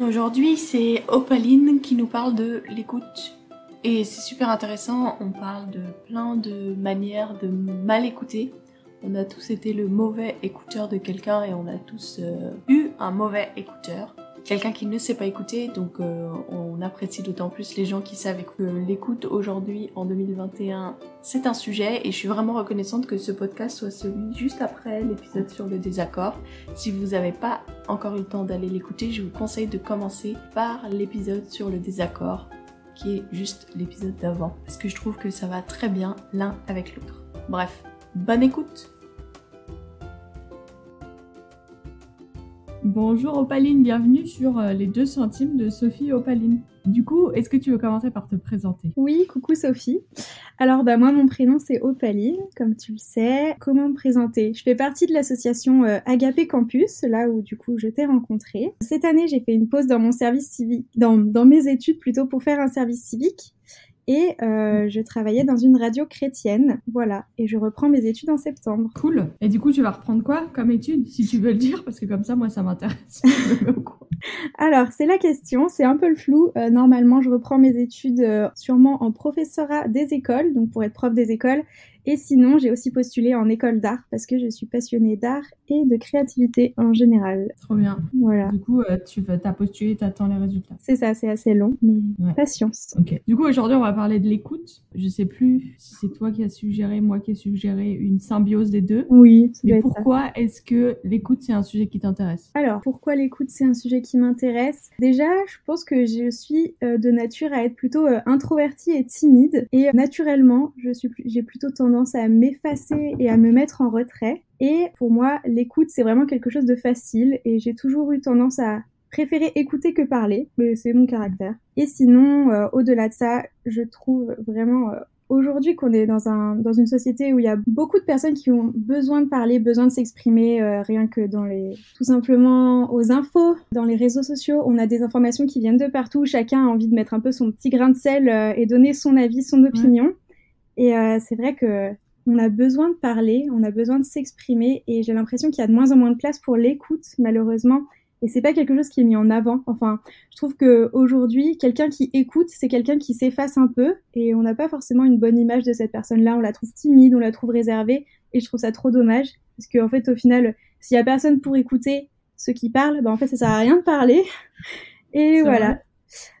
Aujourd'hui, c'est Opaline qui nous parle de l'écoute. Et c'est super intéressant, on parle de plein de manières de mal écouter. On a tous été le mauvais écouteur de quelqu'un et on a tous euh, eu un mauvais écouteur quelqu'un qui ne sait pas écouter, donc euh, on apprécie d'autant plus les gens qui savent que l'écoute aujourd'hui en 2021 c'est un sujet et je suis vraiment reconnaissante que ce podcast soit celui juste après l'épisode sur le désaccord. Si vous n'avez pas encore eu le temps d'aller l'écouter, je vous conseille de commencer par l'épisode sur le désaccord qui est juste l'épisode d'avant parce que je trouve que ça va très bien l'un avec l'autre. Bref, bonne écoute Bonjour Opaline, bienvenue sur euh, les 2 centimes de Sophie Opaline. Du coup, est-ce que tu veux commencer par te présenter? Oui, coucou Sophie. Alors bah moi mon prénom c'est Opaline, comme tu le sais. Comment me présenter? Je fais partie de l'association euh, Agapé Campus, là où du coup je t'ai rencontré. Cette année j'ai fait une pause dans mon service civique, dans mes études plutôt pour faire un service civique et euh, je travaillais dans une radio chrétienne. Voilà, et je reprends mes études en septembre. Cool. Et du coup, tu vas reprendre quoi comme études, si tu veux le dire, parce que comme ça, moi, ça m'intéresse. Alors, c'est la question, c'est un peu le flou. Euh, normalement, je reprends mes études euh, sûrement en professorat des écoles, donc pour être prof des écoles, et sinon, j'ai aussi postulé en école d'art parce que je suis passionnée d'art et de créativité en général. Trop bien. Voilà. Du coup, euh, tu as postulé, tu attends les résultats. C'est ça, c'est assez long, mais patience. Ok. Du coup, aujourd'hui, on va parler de l'écoute. Je sais plus si c'est toi qui as suggéré, moi qui ai suggéré une symbiose des deux. Oui. Mais pourquoi est-ce que l'écoute, c'est un sujet qui t'intéresse? Alors, pourquoi l'écoute, c'est un sujet qui m'intéresse Déjà, je pense que je suis euh, de nature à être plutôt euh, introvertie et timide. Et naturellement, je suis, j'ai plutôt tendance à m'effacer et à me mettre en retrait. Et pour moi, l'écoute, c'est vraiment quelque chose de facile et j'ai toujours eu tendance à préférer écouter que parler, mais c'est mon caractère. Et sinon, euh, au-delà de ça, je trouve vraiment euh, aujourd'hui qu'on est dans, un, dans une société où il y a beaucoup de personnes qui ont besoin de parler, besoin de s'exprimer, euh, rien que dans les... tout simplement aux infos, dans les réseaux sociaux, on a des informations qui viennent de partout, chacun a envie de mettre un peu son petit grain de sel et donner son avis, son opinion. Et euh, c'est vrai que on a besoin de parler, on a besoin de s'exprimer, et j'ai l'impression qu'il y a de moins en moins de place pour l'écoute, malheureusement. Et c'est pas quelque chose qui est mis en avant. Enfin, je trouve que aujourd'hui, quelqu'un qui écoute, c'est quelqu'un qui s'efface un peu, et on n'a pas forcément une bonne image de cette personne-là. On la trouve timide, on la trouve réservée, et je trouve ça trop dommage, parce qu'en en fait, au final, s'il y a personne pour écouter ceux qui parlent, ben en fait, ça sert à rien de parler. Et voilà.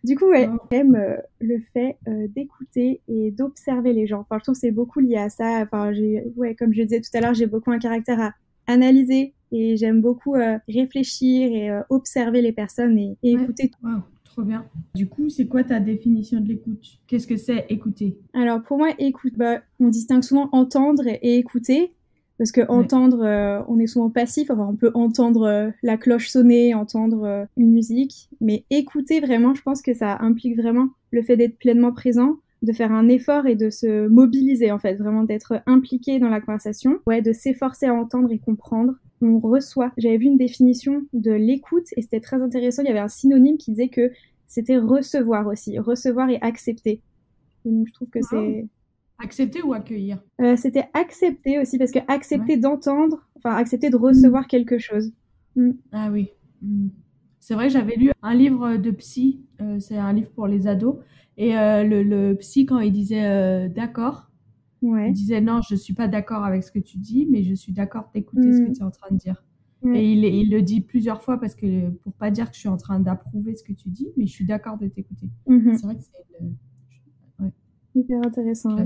Du coup, ouais, j'aime euh, le fait euh, d'écouter et d'observer les gens. Enfin, je trouve que c'est beaucoup lié à ça. Enfin, j'ai, ouais, comme je disais tout à l'heure, j'ai beaucoup un caractère à analyser et j'aime beaucoup euh, réfléchir et observer les personnes et, écouter. Wow, trop bien. Du coup, c'est quoi ta définition de l'écoute? Qu'est-ce que c'est écouter? Alors, pour moi, écoute, bah, on distingue souvent entendre et écouter. Parce que entendre, euh, on est souvent passif, enfin on peut entendre euh, la cloche sonner, entendre euh, une musique, mais écouter vraiment, je pense que ça implique vraiment le fait d'être pleinement présent, de faire un effort et de se mobiliser en fait, vraiment d'être impliqué dans la conversation, ouais, de s'efforcer à entendre et comprendre. On reçoit. J'avais vu une définition de l'écoute et c'était très intéressant. Il y avait un synonyme qui disait que c'était recevoir aussi, recevoir et accepter. Et donc je trouve que c'est Accepter ou accueillir? Euh, C'était accepter aussi, parce que accepter d'entendre, enfin accepter de recevoir mm. quelque chose. Mm. Ah oui. Mm. C'est vrai, j'avais lu un livre de psy, euh, c'est un livre pour les ados, et euh, le, psy, quand il disait d'accord, il disait non, je suis pas d'accord avec ce que tu dis, mais je suis d'accord d'écouter ce que tu es en train de dire. Et il, il, le dit plusieurs fois parce que pour pas dire que je suis en train d'approuver ce que tu dis, mais je suis d'accord de t'écouter. Mm-hmm. C'est vrai que c'est Hyper intéressant.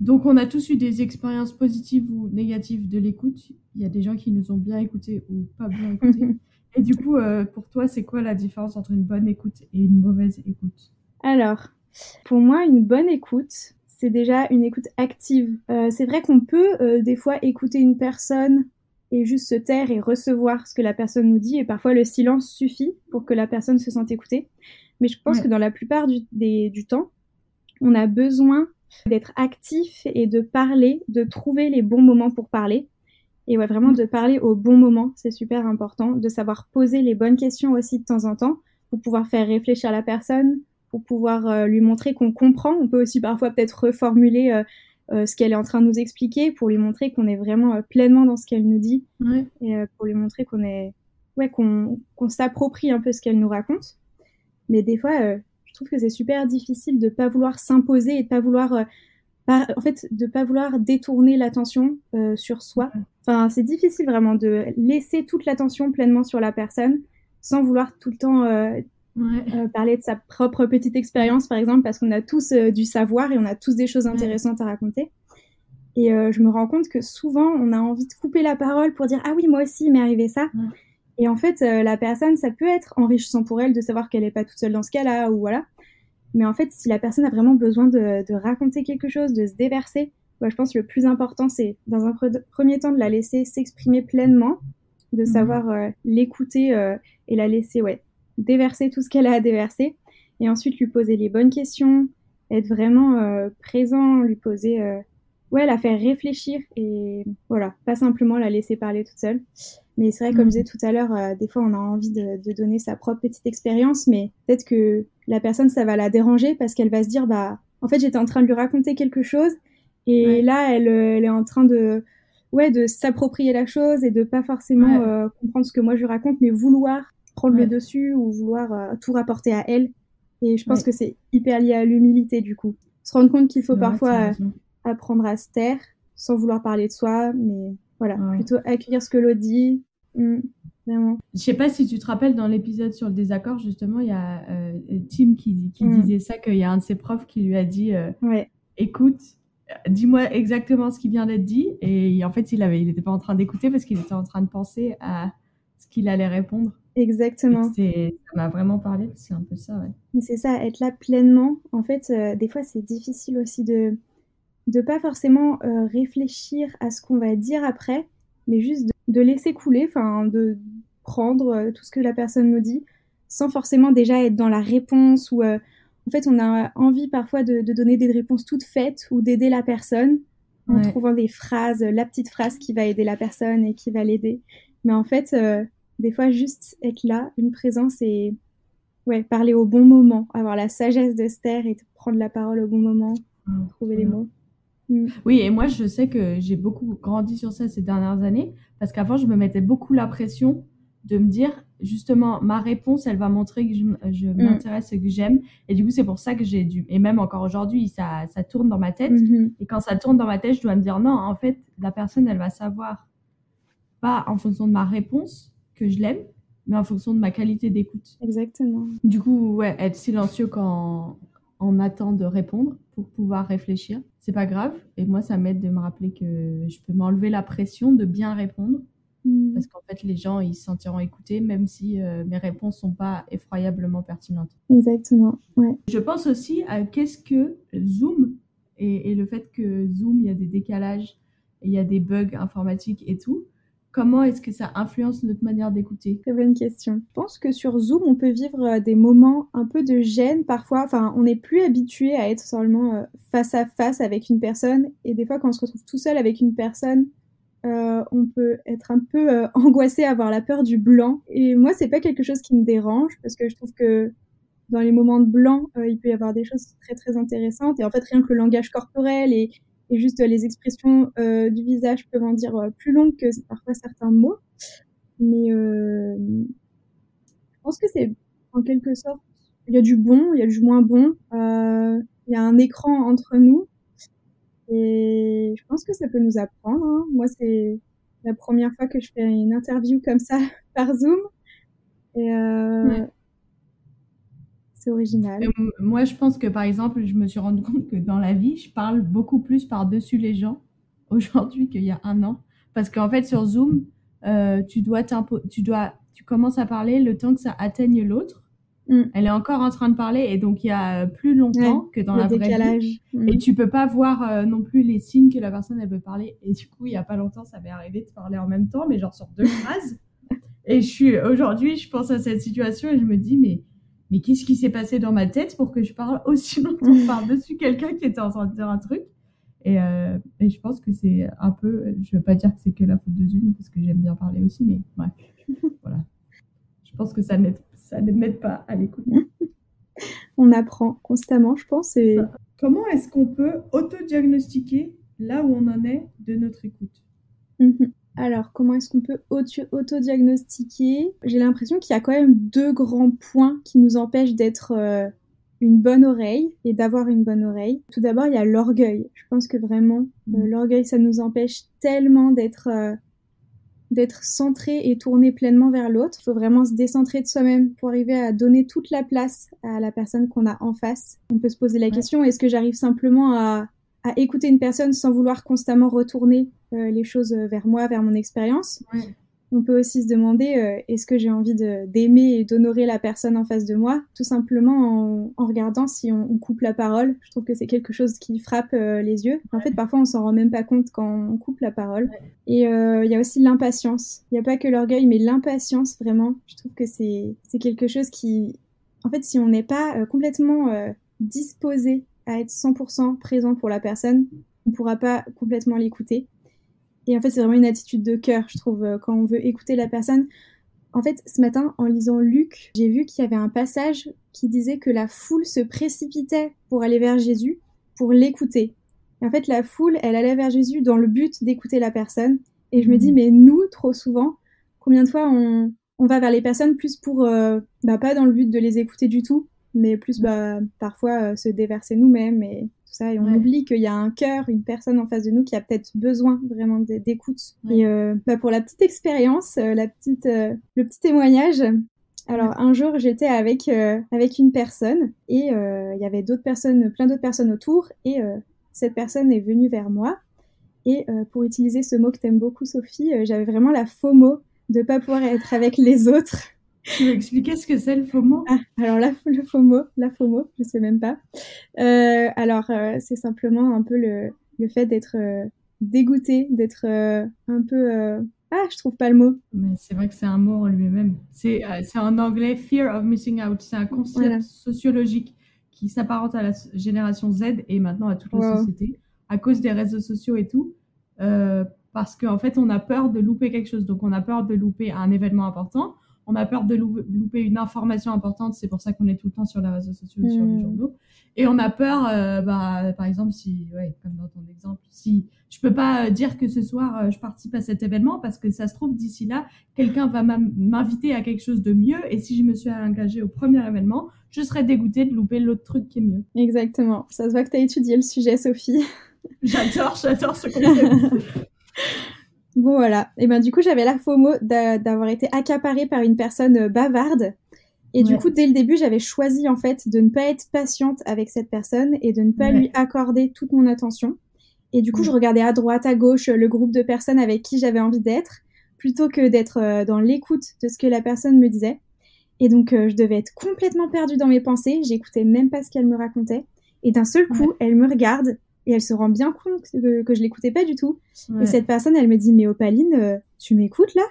Donc, on a tous eu des expériences positives ou négatives de l'écoute. Il y a des gens qui nous ont bien écoutés ou pas bien écoutés. et du coup, euh, pour toi, c'est quoi la différence entre une bonne écoute et une mauvaise écoute? Alors, pour moi, une bonne écoute, c'est déjà une écoute active. Euh, c'est vrai qu'on peut euh, des fois écouter une personne et juste se taire et recevoir ce que la personne nous dit. Et parfois, le silence suffit pour que la personne se sente écoutée. Mais je pense que dans la plupart du, du temps, on a besoin d'être actif et de parler, de trouver les bons moments pour parler. Et ouais, vraiment de parler au bon moment, c'est super important, de savoir poser les bonnes questions aussi de temps en temps pour pouvoir faire réfléchir la personne, pour pouvoir euh, lui montrer qu'on comprend. On peut aussi parfois peut-être reformuler euh, euh, ce qu'elle est en train de nous expliquer pour lui montrer qu'on est vraiment pleinement dans ce qu'elle nous dit et pour lui montrer qu'on est ouais qu'on s'approprie un peu ce qu'elle nous raconte. Mais des fois, je trouve que c'est super difficile de pas vouloir s'imposer et de pas vouloir, en fait, de pas vouloir détourner l'attention euh, sur soi. Enfin, c'est difficile vraiment de laisser toute l'attention pleinement sur la personne sans vouloir tout le temps parler de sa propre petite expérience, par exemple, parce qu'on a tous du savoir et on a tous des choses intéressantes à raconter. Et je me rends compte que souvent, on a envie de couper la parole pour dire ah oui, moi aussi, il m'est arrivé ça. Et en fait, euh, la personne, ça peut être enrichissant pour elle de savoir qu'elle n'est pas toute seule dans ce cas-là, ou voilà. Mais en fait, si la personne a vraiment besoin de, raconter quelque chose, de se déverser, moi, je pense que le plus important, c'est dans un premier temps de la laisser s'exprimer pleinement, de mhm. savoir euh, l'écouter euh, et la laisser, ouais, déverser tout ce qu'elle a à déverser, et ensuite lui poser les bonnes questions, être vraiment présent, lui poser, ouais, la faire réfléchir et voilà, pas simplement la laisser parler toute seule. Mais c'est vrai, comme je disais tout à l'heure, euh, des fois on a envie de, donner sa propre petite expérience, mais peut-être que la personne, ça va la déranger parce qu'elle va se dire, bah, en fait, j'étais en train de lui raconter quelque chose et là, elle, euh, elle, est en train de, ouais, de s'approprier la chose et de pas forcément euh, comprendre ce que moi je lui raconte, mais vouloir prendre le dessus ou vouloir tout rapporter à elle. Et je pense que c'est hyper lié à l'humilité du coup. Se rendre compte qu'il faut parfois apprendre à se taire sans vouloir parler de soi, mais voilà, plutôt accueillir ce que l'autre dit, Mm, vraiment. Je sais pas si tu te rappelles dans l'épisode sur le désaccord, justement, il y a euh, Tim qui, qui mm. disait ça, qu'il y a un de ses profs qui lui a dit euh, Écoute, dis-moi exactement ce qui vient d'être dit. Et en fait, il n'était pas en train d'écouter parce qu'il était en train de penser à ce qu'il allait répondre. Exactement. Ça m'a vraiment parlé, c'est un peu ça, ouais. C'est ça, être là pleinement. En fait, euh, des fois, c'est difficile aussi de ne pas forcément réfléchir à ce qu'on va dire après, mais juste de de laisser couler, enfin de prendre euh, tout ce que la personne nous dit, sans forcément déjà être dans la réponse ou euh, en fait on a envie parfois de, donner des réponses toutes faites ou d'aider la personne en trouvant des phrases, la petite phrase qui va aider la personne et qui va l'aider. Mais en fait, euh, des fois juste être là, une présence et ouais, parler au bon moment, avoir la sagesse de se taire et de prendre la parole au bon moment, trouver les mots. Mm. Oui, et moi, je sais que j'ai beaucoup grandi sur ça ces dernières années, parce qu'avant, je me mettais beaucoup la pression de me dire, justement, ma réponse, elle va montrer que je, m'intéresse et que j'aime. Et du coup, c'est pour ça que j'ai dû, et même encore aujourd'hui, ça, ça tourne dans ma tête. Et quand ça tourne dans ma tête, je dois me dire, non, en fait, la personne, elle va savoir, pas en fonction de ma réponse, que je l'aime, mais en fonction de ma qualité d'écoute. Exactement. Du coup, ouais, être silencieux quand on attend de répondre pour pouvoir réfléchir c'est pas grave. Et moi, ça m'aide de me rappeler que je peux m'enlever la pression de bien répondre. Mm. Parce qu'en fait, les gens, ils se sentiront écoutés, même si euh, mes réponses sont pas effroyablement pertinentes. Exactement, ouais. Je pense aussi à qu'est-ce que Zoom et, et, le fait que Zoom, il y a des décalages, il y a des bugs informatiques et tout. Comment est-ce que ça influence notre manière d'écouter? Très bonne question. Je pense que sur Zoom, on peut vivre euh, des moments un peu de gêne parfois. Enfin, on n'est plus habitué à être seulement euh, face à face avec une personne. Et des fois, quand on se retrouve tout seul avec une personne, euh, on peut être un peu angoissé, avoir la peur du blanc. Et moi, c'est pas quelque chose qui me dérange parce que je trouve que dans les moments de blanc, il peut y avoir des choses très très intéressantes. Et en fait, rien que le langage corporel et et juste les expressions euh, du visage peuvent en dire euh, plus longues que parfois certains mots. Mais euh, je pense que c'est en quelque sorte, il y a du bon, il y a du moins bon, il y a un écran entre nous. Et je pense que ça peut nous apprendre. Hein. Moi, c'est la première fois que je fais une interview comme ça par Zoom. C'est original. moi, je pense que par exemple, je me suis rendu compte que dans la vie, je parle beaucoup plus par-dessus les gens aujourd'hui qu'il y a un an. Parce qu'en fait, sur Zoom, euh, tu dois tu dois, tu commences à parler le temps que ça atteigne l'autre. Mm. Elle est encore en train de parler et donc il y a plus longtemps que dans la vraie vie. Mm. Et tu peux pas voir euh, non plus les signes que la personne elle veut parler. Et du coup, il y a pas longtemps, ça m'est arrivé de parler en même temps, mais genre sur deux phrases. Et je suis aujourd'hui, je pense à cette situation et je me dis mais mais qu'est-ce qui s'est passé dans ma tête pour que je parle aussi longtemps par-dessus quelqu'un qui était en train de dire un truc? Et, euh, et je pense que c'est un peu, je veux pas dire que c'est que la faute de Zoom parce que j'aime bien parler aussi, mais bref, voilà. Je pense que ça ne m'aide pas à l'écoute. On apprend constamment, je pense. Et... Comment est-ce qu'on peut auto-diagnostiquer là où on en est de notre écoute? Mhm. Alors, comment est-ce qu'on peut auto-diagnostiquer? J'ai l'impression qu'il y a quand même deux grands points qui nous empêchent d'être euh, une bonne oreille et d'avoir une bonne oreille. Tout d'abord, il y a l'orgueil. Je pense que vraiment, euh, mm. l'orgueil, ça nous empêche tellement d'être euh, d'être centré et tourné pleinement vers l'autre. Il faut vraiment se décentrer de soi-même pour arriver à donner toute la place à la personne qu'on a en face. On peut se poser la question, est-ce que j'arrive simplement à, à écouter une personne sans vouloir constamment retourner euh, les choses vers moi, vers mon expérience. On peut aussi se demander euh, est-ce que j'ai envie d'aimer et d'honorer la personne en face de moi, tout simplement en, en regardant si on, on, coupe la parole. Je trouve que c'est quelque chose qui frappe euh, les yeux. En fait, parfois on s'en rend même pas compte quand on coupe la parole. Et il y a aussi l'impatience. Il n'y a pas que l'orgueil, mais l'impatience vraiment. Je trouve que c'est quelque chose qui, en fait, si on n'est pas complètement disposé à être 100% présent pour la personne, on ne pourra pas complètement l'écouter. Et en fait, c'est vraiment une attitude de cœur, je trouve, euh, quand on veut écouter la personne. En fait, ce matin, en lisant Luc, j'ai vu qu'il y avait un passage qui disait que la foule se précipitait pour aller vers Jésus, pour l'écouter. Et en fait, la foule, elle allait vers Jésus dans le but d'écouter la personne. Et je me dis, mmh. mais nous, trop souvent, combien de fois on, on va vers les personnes plus pour, euh, bah, pas dans le but de les écouter du tout, mais plus bah, parfois euh, se déverser nous-mêmes et tout ça. Et on oublie qu'il y a un cœur, une personne en face de nous qui a peut-être besoin vraiment d'écoute. Et euh, bah, pour la petite expérience, euh, la petite, le petit témoignage. Alors un jour j'étais avec avec une personne et il y avait d'autres personnes, plein d'autres personnes autour et cette personne est venue vers moi et pour utiliser ce mot que t'aimes beaucoup Sophie, j'avais vraiment la FOMO de pas pouvoir être avec les autres. Tu veux expliquer ce que c'est le FOMO? Ah, Alors la, le FOMO, la FOMO, je sais même pas. Euh, alors euh, c'est simplement un peu le, le fait d'être euh, dégoûté, d'être un peu ah je trouve pas le mot. Mais c'est vrai que c'est un mot en lui-même. C'est c'est en anglais fear of missing out. C'est un concept sociologique qui s'apparente à la génération Z et maintenant à toute la société à cause des réseaux sociaux et tout. parce qu'en fait, on a peur de louper quelque chose. Donc, on a peur de louper un événement important on a peur de louper une information importante, c'est pour ça qu'on est tout le temps sur les réseaux sociaux et sur les hmm. journaux. Et on a peur, euh, bah, par exemple, si, ouais, comme dans ton exemple, si je peux pas euh, dire que ce soir euh, je participe à cet événement parce que ça se trouve d'ici là, quelqu'un va m'inviter à quelque chose de mieux et si je me suis engagée au premier événement, je serais dégoûtée de louper l'autre truc qui est mieux. Exactement. Ça se voit que tu as étudié le sujet, Sophie. J'adore, j'adore ce concept. Bon voilà. Et ben du coup j'avais la FOMO d'avoir été accaparée par une personne euh, bavarde. Et du coup dès le début j'avais choisi en fait de ne pas être patiente avec cette personne et de ne pas lui accorder toute mon attention. Et du coup je regardais à droite, à gauche le groupe de personnes avec qui j'avais envie d'être, plutôt que d'être euh, dans l'écoute de ce que la personne me disait. Et donc euh, je devais être complètement perdue dans mes pensées. J'écoutais même pas ce qu'elle me racontait. Et d'un seul coup elle me regarde et elle se rend bien compte que, que je l'écoutais pas du tout. Et cette personne, elle me dit, mais Opaline, euh, tu m'écoutes là?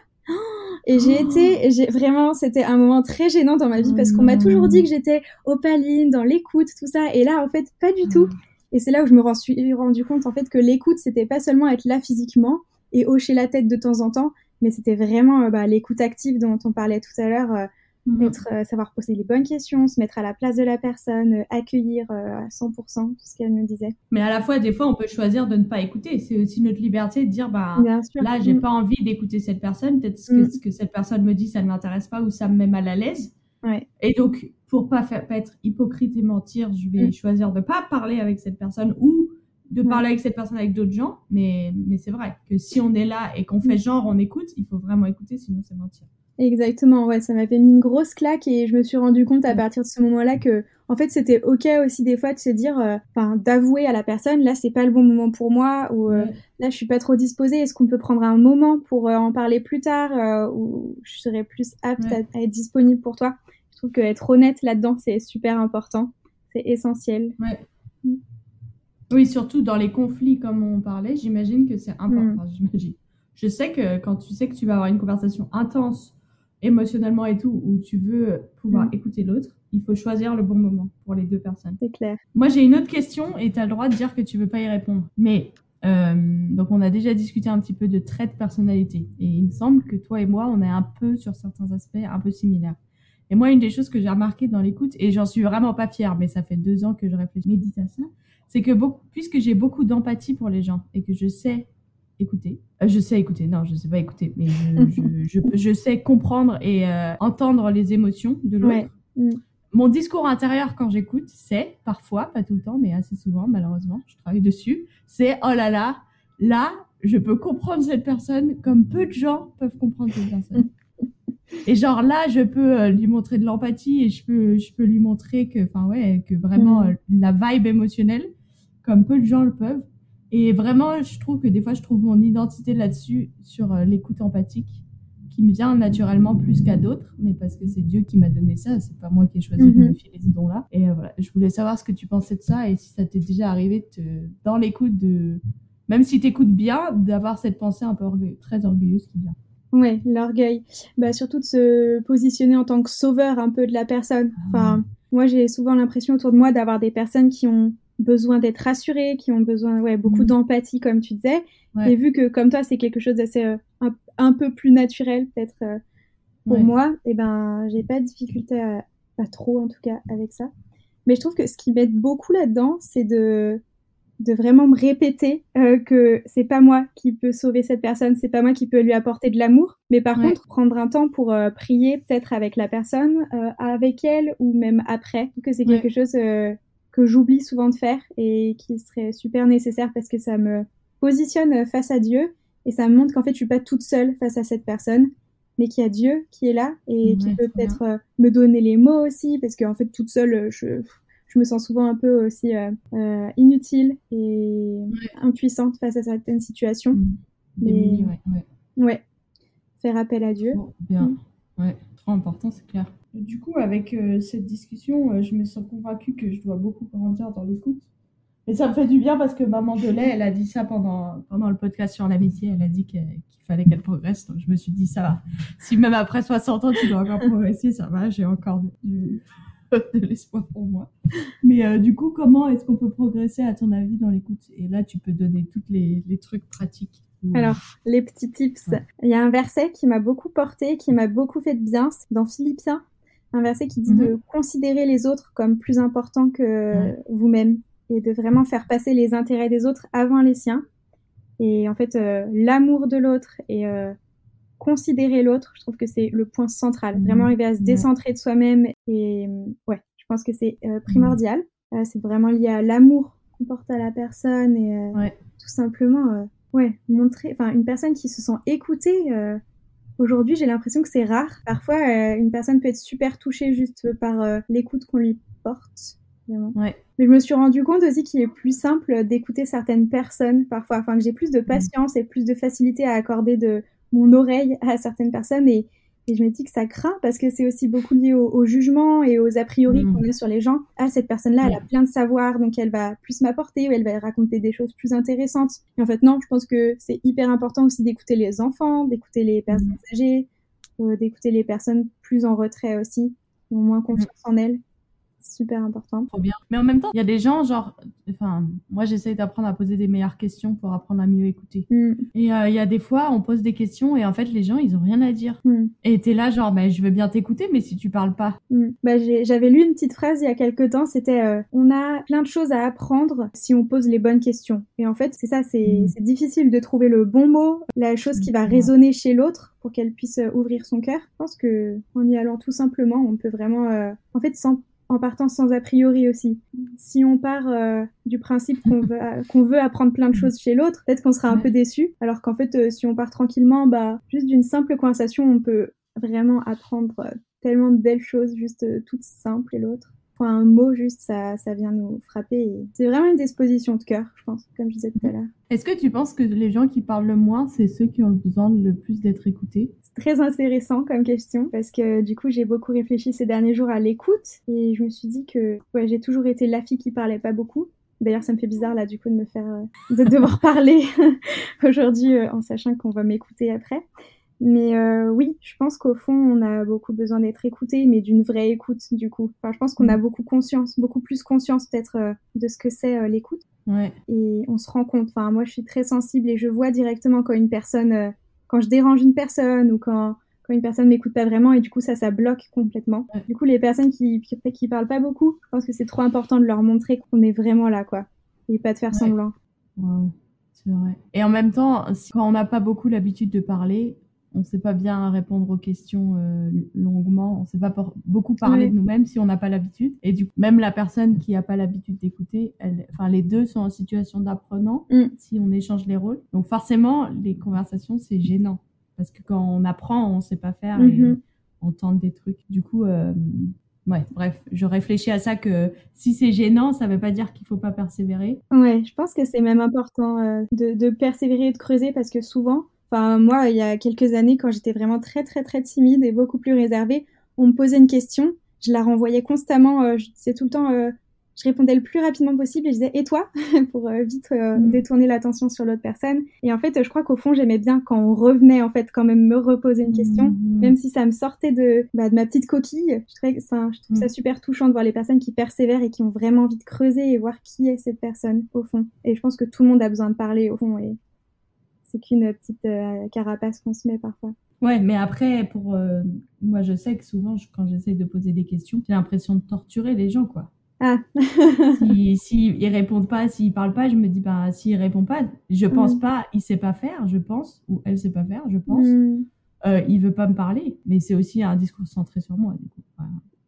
Et j'ai oh. été, j'ai vraiment, c'était un moment très gênant dans ma vie parce qu'on m'a toujours dit que j'étais opaline, dans l'écoute, tout ça. Et là, en fait, pas du tout. Et c'est là où je me suis rendu compte, en fait, que l'écoute, c'était pas seulement être là physiquement et hocher la tête de temps en temps, mais c'était vraiment euh, bah, l'écoute active dont on parlait tout à l'heure. Mhm. Euh, savoir poser les bonnes questions, se mettre à la place de la personne, euh, accueillir euh, à 100% tout ce qu'elle nous disait. Mais à la fois, des fois, on peut choisir de ne pas écouter. C'est aussi notre liberté de dire, bah, là, j'ai mm. pas envie d'écouter cette personne. Peut-être que mm. ce que cette personne me dit, ça ne m'intéresse pas ou ça me met mal à l'aise. Et donc, pour pas, faire, pas être hypocrite et mentir, je vais mm. choisir de pas parler avec cette personne ou de parler avec cette personne avec d'autres gens. Mais, mais c'est vrai que si on est là et qu'on fait genre, on écoute, il faut vraiment écouter, sinon c'est mentir. Exactement, ouais, ça m'avait mis une grosse claque et je me suis rendu compte à partir de ce moment-là que, en fait, c'était ok aussi des fois de se dire, euh, enfin, d'avouer à la personne, là, c'est pas le bon moment pour moi ou euh, là, je suis pas trop disposée. Est-ce qu'on peut prendre un moment pour euh, en parler plus tard ou je serais plus apte à, être disponible pour toi? Je trouve que être honnête là-dedans, c'est super important, c'est essentiel. Ouais. Mm. Oui, surtout dans les conflits comme on parlait, j'imagine que c'est important. Mm. J'imagine. Je sais que quand tu sais que tu vas avoir une conversation intense émotionnellement et tout, où tu veux pouvoir mm. écouter l'autre, il faut choisir le bon moment pour les deux personnes. C'est clair. Moi, j'ai une autre question et tu as le droit de dire que tu veux pas y répondre. Mais, euh, donc on a déjà discuté un petit peu de traits de personnalité. Et il me semble que toi et moi, on est un peu sur certains aspects un peu similaires. Et moi, une des choses que j'ai remarqué dans l'écoute, et j'en suis vraiment pas fière, mais ça fait deux ans que je réfléchis, médite à ça, c'est que beaucoup, puisque j'ai beaucoup d'empathie pour les gens et que je sais écouter. Euh, je sais écouter, non, je sais pas écouter, mais je, je, je, sais comprendre et euh, entendre les émotions de l'autre. Mm. Mon discours intérieur quand j'écoute, c'est parfois, pas tout le temps, mais assez souvent, malheureusement, je travaille dessus, c'est oh là là, là, je peux comprendre cette personne comme peu de gens peuvent comprendre cette personne. Et genre là, je peux euh, lui montrer de l'empathie et je peux, je peux lui montrer que, enfin ouais, que vraiment mm. la vibe émotionnelle, comme peu de gens le peuvent. Et vraiment, je trouve que des fois, je trouve mon identité là-dessus, sur euh, l'écoute empathique, qui me vient naturellement plus qu'à d'autres, mais parce que c'est Dieu qui m'a donné ça, c'est pas moi qui ai choisi de me mhm. filer ce don-là. Et euh, voilà, je voulais savoir ce que tu pensais de ça et si ça t'est déjà arrivé dans l'écoute de, même si t'écoutes bien, d'avoir cette pensée un peu très orgueilleuse qui vient. Ouais, l'orgueil. Bah, surtout de se positionner en tant que sauveur un peu de la personne. Ah enfin, moi, j'ai souvent l'impression autour de moi d'avoir des personnes qui ont besoin d'être rassurés, qui ont besoin, ouais, beaucoup mm. d'empathie, comme tu disais. Et vu que, comme toi, c'est quelque chose d'assez euh, un, peu plus naturel, peut-être euh, pour moi, et eh ben, j'ai pas de difficulté, à, pas trop en tout cas, avec ça. Mais je trouve que ce qui m'aide beaucoup là-dedans, c'est de de vraiment me répéter euh, que c'est pas moi qui peux sauver cette personne, c'est pas moi qui peux lui apporter de l'amour, mais par contre prendre un temps pour prier peut-être avec la personne, avec elle ou même après, que c'est quelque chose que j'oublie souvent de faire et qui serait super nécessaire parce que ça me positionne face à Dieu et ça me montre qu'en fait je suis pas toute seule face à cette personne mais qu'il y a Dieu qui est là et qui peut peut-être euh, me donner les mots aussi parce qu'en fait toute seule je je me sens souvent un peu aussi euh, euh, inutile et impuissante face à certaines situations. Mmh. Mais, ouais, faire appel à Dieu. bien, mmh. ouais, trop important, c'est clair. Du coup, avec euh, cette discussion, euh, je me sens convaincue que je dois beaucoup grandir dans l'écoute. Et ça me fait du bien parce que maman de lait, elle a dit ça pendant, pendant le podcast sur l'amitié. Elle a dit qu'il fallait qu'elle progresse. Donc je me suis dit, ça va. Si même après 60 ans, tu dois encore progresser, ça va. J'ai encore de, de l'espoir pour moi. Mais euh, du coup, comment est-ce qu'on peut progresser à ton avis dans l'écoute? Et là, tu peux donner tous les, les trucs pratiques. Alors, les petits tips. Il y a un verset qui m'a beaucoup porté, qui m'a beaucoup fait de bien, dans Philippiens un verset qui dit de mhm. considérer les autres comme plus importants que vous-même et de vraiment faire passer les intérêts des autres avant les siens. Et en fait, euh, l'amour de l'autre et euh, considérer l'autre, je trouve que c'est le point central. Mhm. Vraiment arriver à se décentrer de soi-même. Et ouais, je pense que c'est euh, primordial. c'est vraiment lié à l'amour qu'on porte à la personne et tout simplement, ouais, montrer, enfin, une personne qui se sent écoutée Aujourd'hui, j'ai l'impression que c'est rare. Parfois, euh, une personne peut être super touchée juste par euh, l'écoute qu'on lui porte. Ouais. Mais je me suis rendu compte aussi qu'il est plus simple d'écouter certaines personnes parfois, enfin que j'ai plus de mm. patience et plus de facilité à accorder de mon oreille à certaines personnes et et je me dis que ça craint parce que c'est aussi beaucoup lié au, jugement et aux a priori mmh. qu'on a sur les gens. Ah, cette personne-là, elle a plein de savoir, donc elle va plus m'apporter ou elle va raconter des choses plus intéressantes. Et en fait, non, je pense que c'est hyper important aussi d'écouter les enfants, d'écouter les personnes mmh. âgées, euh, d'écouter les personnes plus en retrait aussi, qui ont moins confiance en elles super important. Trop bien. Mais en même temps, il y a des gens, genre, enfin, moi j'essaye d'apprendre à poser des meilleures questions pour apprendre à mieux écouter. Mm. Et euh, il y a des fois, on pose des questions et en fait, les gens, ils ont rien à dire. Mm. Et t'es là, genre, bah, je veux bien t'écouter, mais si tu parles pas. Mm. Bah, j'avais lu une petite phrase il y a quelques temps, c'était euh, on a plein de choses à apprendre si on pose les bonnes questions. Et en fait, c'est ça, c'est difficile de trouver le bon mot, la chose qui va résonner chez l'autre pour qu'elle puisse euh, ouvrir son cœur. Je pense que en y allant tout simplement, on peut vraiment, en fait, sans en partant sans a priori aussi. Si on part euh, du principe qu'on veut, qu'on veut apprendre plein de choses chez l'autre, peut-être qu'on sera un peu déçu. Alors qu'en fait, euh, si on part tranquillement, bah, juste d'une simple conversation, on peut vraiment apprendre euh, tellement de belles choses, juste toutes simples et l'autre. Un mot juste, ça, ça vient nous frapper. C'est vraiment une disposition de cœur, je pense, comme je disais tout à l'heure. Est-ce que tu penses que les gens qui parlent le moins, c'est ceux qui ont besoin le plus d'être écoutés? Très intéressant comme question parce que du coup j'ai beaucoup réfléchi ces derniers jours à l'écoute et je me suis dit que ouais, j'ai toujours été la fille qui parlait pas beaucoup. D'ailleurs, ça me fait bizarre là du coup de me faire euh, de devoir parler aujourd'hui euh, en sachant qu'on va m'écouter après. Mais euh, oui, je pense qu'au fond, on a beaucoup besoin d'être écouté, mais d'une vraie écoute du coup. Enfin, je pense qu'on a mm. beaucoup conscience, beaucoup plus conscience peut-être de ce que c'est l'écoute. Ouais. Et on se rend compte. Enfin, moi, je suis très sensible et je vois directement quand une personne quand je dérange une personne ou quand, quand une personne m'écoute pas vraiment et du coup ça, ça bloque complètement. Du coup, les personnes qui, qui, qui, parlent pas beaucoup, je pense que c'est trop important de leur montrer qu'on est vraiment là, quoi. Et pas de faire semblant. C'est vrai. Et en même temps, quand on n'a pas beaucoup l'habitude de parler, on sait pas bien répondre aux questions euh, longuement, on sait pas beaucoup parler de nous-mêmes si on n'a pas l'habitude. Et du coup, même la personne qui n'a pas l'habitude d'écouter, enfin les deux sont en situation d'apprenant mm. si on échange les rôles. Donc forcément, les conversations c'est gênant parce que quand on apprend, on sait pas faire et mm-hmm. on tente des trucs. Du coup, euh, ouais, bref, je réfléchis à ça que si c'est gênant, ça veut pas dire qu'il faut pas persévérer. Ouais, je pense que c'est même important euh, de, de persévérer et de creuser parce que souvent Enfin, moi, il y a quelques années, quand j'étais vraiment très, très, très timide et beaucoup plus réservée, on me posait une question, je la renvoyais constamment, euh, je disais tout le temps, euh, je répondais le plus rapidement possible et je disais, et toi? Pour euh, vite mm. détourner l'attention sur l'autre personne. Et en fait, je crois qu'au fond, j'aimais bien quand on revenait, en fait, quand même me reposer une question, mm. même si ça me sortait de, bah, de ma petite coquille. Je, trouvais, ça, je trouve ça mm. super touchant de voir les personnes qui persévèrent et qui ont vraiment envie de creuser et voir qui est cette personne, au fond. Et je pense que tout le monde a besoin de parler, au fond. Et c'est qu'une petite euh, carapace qu'on se met parfois. Ouais, mais après, pour euh, moi, je sais que souvent, quand j'essaye de poser des questions, j'ai l'impression de torturer les gens, quoi. Ah. si, si ils répondent pas, s'ils parlent pas, je me dis bah s'il répond pas, je pense mm. pas, il sait pas faire, je pense, ou elle sait pas faire, je pense. Mm. Euh, il veut pas me parler, mais c'est aussi un discours centré sur moi, du coup.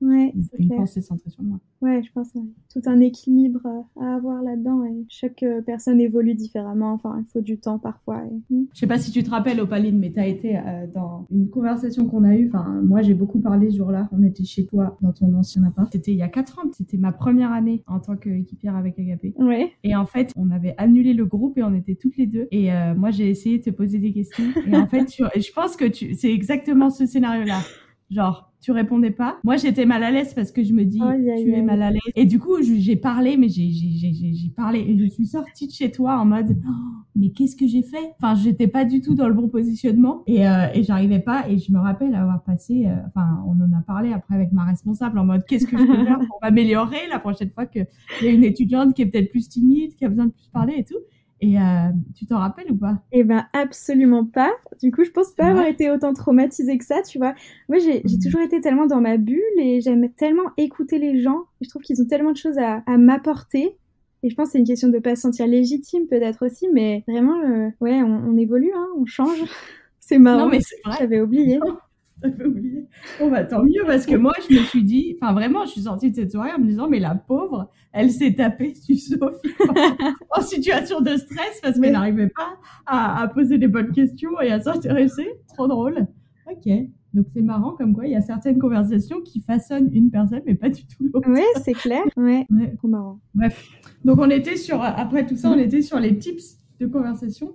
Ouais, une pensée centrée sur moi. Ouais, je pense tout un équilibre euh, à avoir là-dedans et chaque euh, personne évolue différemment. Enfin, il faut du temps parfois. Hmm. Je sais pas si tu te rappelles, Opaline, mais tu as été euh, dans une conversation qu'on a eue. Enfin, moi, j'ai beaucoup parlé ce jour-là. On était chez toi dans ton ancien appart. C'était il y a 4 ans. C'était ma première année en tant qu'équipière avec Agapé. Ouais. Et en fait, on avait annulé le groupe et on était toutes les deux. Et moi, j'ai essayé de te poser des questions. Et en fait, je pense que tu... c'est exactement ce scénario-là. Genre, tu répondais pas. Moi, j'étais mal à l'aise parce que je me dis, tu es mal à l'aise. Et du coup, j'ai parlé, mais j'ai parlé et je suis sortie de chez toi en mode, oh, mais qu'est-ce que j'ai fait? Enfin, j'étais pas du tout dans le bon positionnement et, euh, et j'arrivais pas. Et je me rappelle avoir passé, euh, enfin, on en a parlé après avec ma responsable en mode, qu'est-ce que je peux faire pour m'améliorer la prochaine fois qu'il y a une étudiante qui est peut-être plus timide, qui a besoin de plus parler et tout. Et euh, tu t'en rappelles ou pas? Eh ben absolument pas. Du coup, je pense pas avoir été autant traumatisée que ça, tu vois. Moi, j'ai mmh. toujours été tellement dans ma bulle et j'aime tellement écouter les gens. je trouve qu'ils ont tellement de choses à, à m'apporter. Et je pense que c'est une question de pas se sentir légitime peut-être aussi, mais vraiment, euh, ouais, on, on, évolue, hein, on change. c'est marrant. Non, mais c'est vrai. J'avais oublié. J'avais oublié. Bon, bah tant mieux parce que moi, je me suis dit, enfin vraiment, je suis sortie de cette soirée en me disant, mais la pauvre, elle s'est tapée sur Sophie en, situation de stress parce qu'elle n'arrivait pas à, à, poser les bonnes questions et à s'intéresser. Trop drôle. Ok. Donc c'est marrant comme quoi il y a certaines conversations qui façonnent une personne mais pas du tout l'autre. Oui, c'est clair. Ouais. ouais. Trop marrant. Bref. Donc on était sur, après tout ça, on était sur les tips de conversation.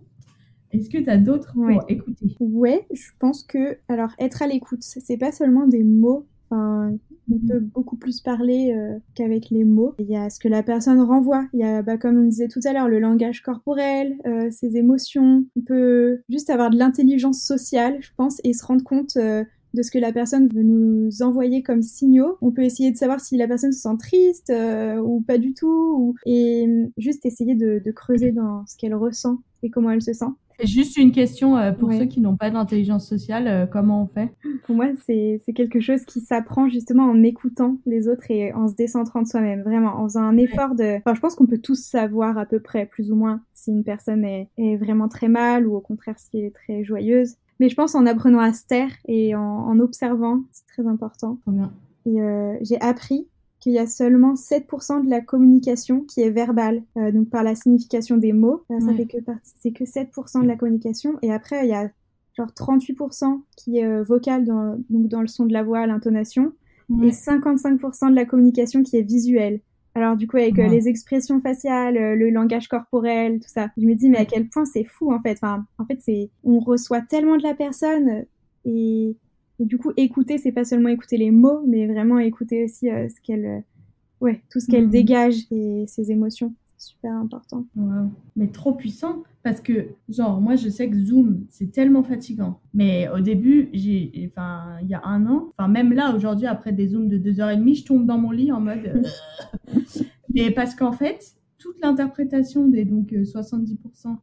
Est-ce que tu as d'autres pour écouter? Ouais, je pense que, alors, être à l'écoute, c'est pas seulement des mots. Enfin, on mhm. peut beaucoup plus parler euh, qu'avec les mots. Il y a ce que la personne renvoie. Il y a, bah, comme on disait tout à l'heure, le langage corporel, euh, ses émotions. On peut juste avoir de l'intelligence sociale, je pense, et se rendre compte euh, de ce que la personne veut nous envoyer comme signaux. On peut essayer de savoir si la personne se sent triste ou pas du tout, et juste essayer de, de creuser dans ce qu'elle ressent et comment elle se sent. Juste une question euh, pour ceux qui n'ont pas d'intelligence sociale, euh, comment on fait? Pour moi, c'est quelque chose qui s'apprend justement en écoutant les autres et en se décentrant de soi-même, vraiment, en faisant un effort de... Enfin, je pense qu'on peut tous savoir à peu près, plus ou moins, si une personne est, est vraiment très mal ou au contraire si elle est très joyeuse. Mais je pense en apprenant à se taire et en, en observant, c'est très important. Bien. Et euh, j'ai appris qu'il y a seulement 7% de la communication qui est verbale, euh, donc par la signification des mots. Euh, ça fait que c'est que 7% de la communication. Et après, il y a genre 38% qui est euh, vocal dans, donc dans le son de la voix, l'intonation, et 55% de la communication qui est visuelle. Alors du coup avec les expressions faciales, le langage corporel, tout ça, je me dis mais à quel point c'est fou en fait. Enfin, en fait c'est on reçoit tellement de la personne et et du coup, écouter, c'est pas seulement écouter les mots, mais vraiment écouter aussi euh, ce qu'elle, euh, ouais, tout ce qu'elle mm. dégage et ses émotions. C'est super important. Mais trop puissant parce que, genre, moi, je sais que Zoom, c'est tellement fatigant. Mais au début, j'ai, enfin, il y a un an, enfin, même là, aujourd'hui, après des Zooms de deux heures et demie, je tombe dans mon lit en mode. Euh, mais parce qu'en fait, toute l'interprétation des donc 70%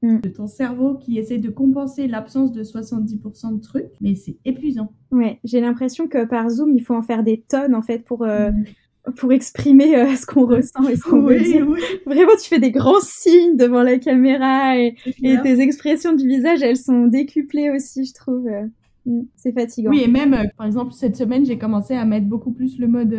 euh, mm. de ton cerveau qui essaie de compenser l'absence de 70% de trucs, mais c'est épuisant. Ouais, j'ai l'impression que par Zoom, il faut en faire des tonnes en fait pour euh, mm. pour exprimer euh, ce qu'on ressent et ce qu'on veut dire. Vraiment, tu fais des grands signes devant la caméra et, et, tes expressions du visage, elles sont décuplées aussi, je trouve. Euh. Mm, c'est fatigant. Oui, et même, euh, par exemple, cette semaine, j'ai commencé à mettre beaucoup plus le mode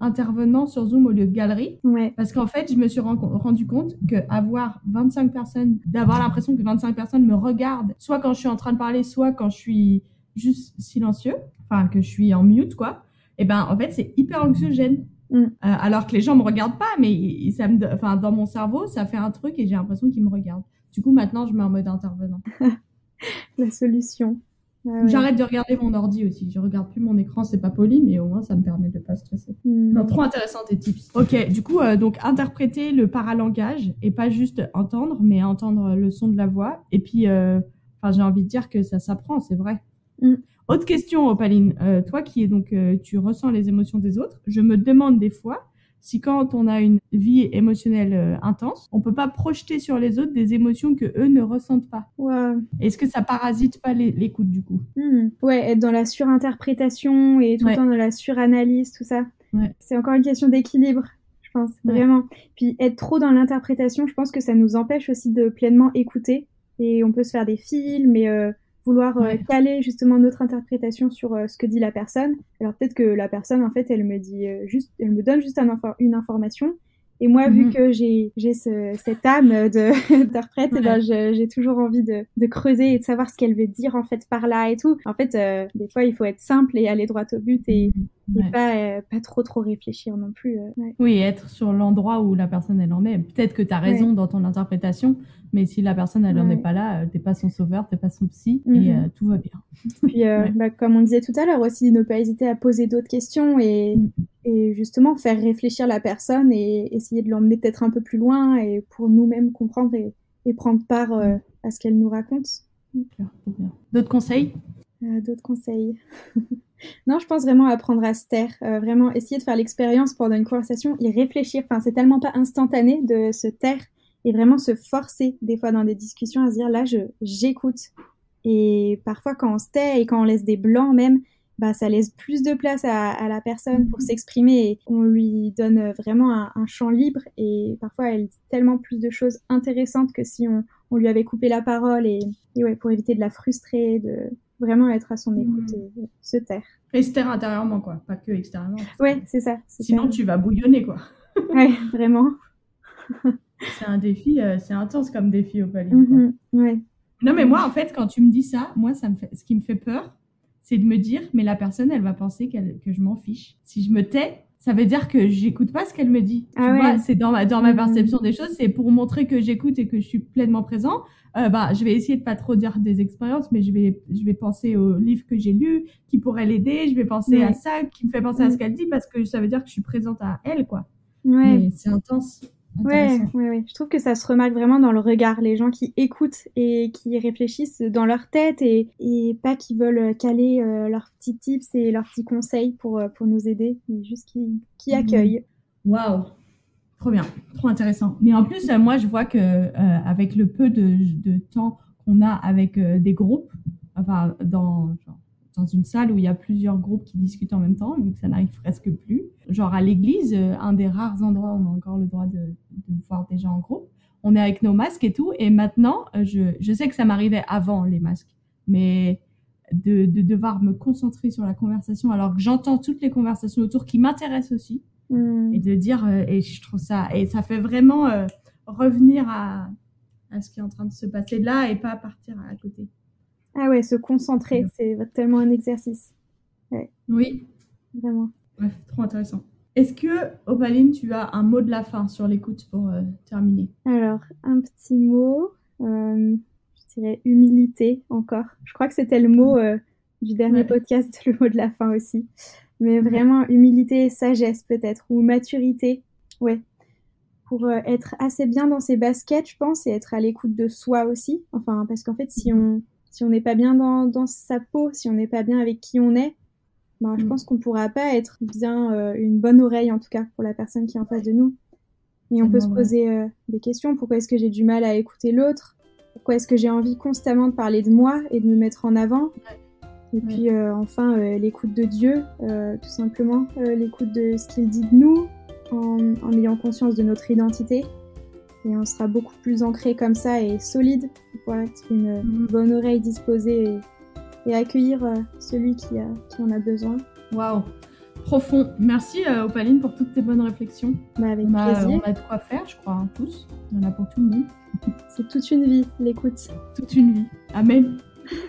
intervenant sur Zoom au lieu de galerie. Ouais. Parce qu'en fait, je me suis rendu compte que avoir 25 personnes, d'avoir l'impression que 25 personnes me regardent, soit quand je suis en train de parler, soit quand je suis juste silencieux, enfin, que je suis en mute, quoi. Et ben, en fait, c'est hyper anxiogène. Mm. Euh, alors que les gens me regardent pas, mais ça me, enfin, dans mon cerveau, ça fait un truc et j'ai l'impression qu'ils me regardent. Du coup, maintenant, je mets en mode intervenant. La solution. Ah J'arrête de regarder mon ordi aussi. Je regarde plus mon écran, c'est pas poli, mais au moins ça me permet de pas stresser. Mm. Non, trop intéressant tes tips. Ok, du coup, euh, donc interpréter le paralangage et pas juste entendre, mais entendre le son de la voix. Et puis, euh, enfin, j'ai envie de dire que ça s'apprend, c'est vrai. Mm. Autre question, Opaline. Euh, toi qui est donc, euh, tu ressens les émotions des autres. Je me demande des fois si quand on a une vie émotionnelle euh, intense, on peut pas projeter sur les autres des émotions que eux ne ressentent pas. Ouais. Est-ce que ça parasite pas l'écoute du coup? Hmm. Ouais, être dans la surinterprétation et tout le temps dans la suranalyse, tout ça. Ouais. C'est encore une question d'équilibre, je pense, vraiment. Puis être trop dans l'interprétation, je pense que ça nous empêche aussi de pleinement écouter. Et on peut se faire des films et vouloir euh, caler justement notre interprétation sur euh, ce que dit la personne. Alors peut-être que la personne en fait elle me dit euh, juste, elle me donne juste un une information. Et moi, vu mhm. que j'ai j'ai ce, cette âme d'interprète, eh ben j'ai toujours envie de, de, creuser et de savoir ce qu'elle veut dire en fait par là et tout. En fait, des fois, il faut être simple et aller droit au but et, mhm. pas pas trop trop réfléchir non plus. Oui, être sur l'endroit où la personne elle en est. Peut-être que tu as raison dans ton interprétation, mais si la personne, elle n'en est pas là, euh, t'es pas son sauveur, t'es pas son psy, et mhm. euh, tout va bien. Puis, euh, bah, comme on disait tout à l'heure aussi, ne pas hésiter à poser d'autres questions et, mm. et, justement faire réfléchir la personne et essayer de l'emmener peut-être un peu plus loin et pour nous-mêmes comprendre et, et, prendre part mm. à ce qu'elle nous raconte. D'autres conseils? D'autres conseils Non, je pense vraiment apprendre à se taire, vraiment essayer de faire l'expérience pendant une conversation, y réfléchir. Enfin, c'est tellement pas instantané de se taire et vraiment se forcer des fois dans des discussions à se dire là je j'écoute et parfois quand on se tait et quand on laisse des blancs même bah ça laisse plus de place à, à la personne pour mhm. s'exprimer et on lui donne vraiment un, un, champ libre et parfois elle dit tellement plus de choses intéressantes que si on, on lui avait coupé la parole et, et, ouais pour éviter de la frustrer de vraiment être à son écoute et, se taire. Et se taire intérieurement quoi. Pas que extérieurement ouais c'est ça sinon tu vas bouillonner quoi. Ouais vraiment. C'est un défi, euh, c'est intense comme défi au palier. Mhm, non, mais moi, en fait, quand tu me dis ça, moi, ça me fait, ce qui me fait peur, c'est de me dire, mais la personne, elle va penser que je m'en fiche. Si je me tais, ça veut dire que j'écoute pas ce qu'elle me dit. tu ah vois, c'est dans ma, dans ma mhm. perception des choses, c'est pour montrer que j'écoute et que je suis pleinement présent. Euh, bah, je vais essayer de pas trop dire des expériences, mais je vais, je vais penser au livre que j'ai lu, qui pourrait l'aider. Je vais penser à ça, qui me fait penser à ce qu'elle dit, parce que ça veut dire que je suis présente à elle, quoi. Ouais. c'est intense. Ouais, ouais, ouais. Je trouve que ça se remarque vraiment dans le regard. Les gens qui écoutent et qui réfléchissent dans leur tête et, et pas qui veulent caler euh, leurs petits tips et leurs petits conseils pour, euh, pour nous aider, mais juste qui, qui mhm. accueillent. Waouh! Trop bien, trop intéressant. Mais en plus, euh, moi, je vois que avec le peu de, de temps qu'on a avec des groupes, enfin, dans, dans une salle où il y a plusieurs groupes qui discutent en même temps, vu que ça n'arrive presque plus. Genre à l'église, euh, un des rares endroits où on a encore le droit de, de voir des gens en groupe. On est avec nos masques et tout. Et maintenant, euh, je, je sais que ça m'arrivait avant les masques, mais de, de, devoir me concentrer sur la conversation alors que j'entends toutes les conversations autour qui m'intéressent aussi. Hmm. Et de dire, euh, et je trouve ça, et ça fait vraiment revenir à, à ce qui est en train de se passer là et pas partir à côté. Ah ouais, se concentrer, c'est tellement un exercice. Oui. Vraiment. Bref, trop intéressant. Est-ce que, Opaline, tu as un mot de la fin sur l'écoute pour euh, terminer? Alors, un petit mot, euh, je dirais humilité encore. Je crois que c'était le mot euh, du dernier podcast, le mot de la fin aussi. Mais vraiment, humilité et sagesse peut-être, ou maturité, ouais. Pour être assez bien dans ses baskets, je pense, et être à l'écoute de soi aussi. Enfin, parce qu'en fait, si on si on n'est pas bien dans, dans, sa peau, si on n'est pas bien avec qui on est, ben, je mm. pense qu'on pourra pas être bien euh, une bonne oreille en tout cas pour la personne qui est en face de nous. Et on peut se poser euh, des questions. Pourquoi est-ce que j'ai du mal à écouter l'autre? Pourquoi est-ce que j'ai envie constamment de parler de moi et de me mettre en avant? Et puis enfin l'écoute de Dieu, tout simplement, l'écoute de ce qu'il dit de nous, en, en, ayant conscience de notre identité. Et on sera beaucoup plus ancré comme ça et solide pour être une mm. bonne oreille disposée et, accueillir celui qui, a, qui en a besoin. Waouh Profond. Merci euh, Opaline pour toutes tes bonnes réflexions. Bah, avec on, a, on a de quoi faire, je crois, hein, tous. On en a pour tout le monde. C'est toute une vie, l'écoute. Toute une vie. Amen.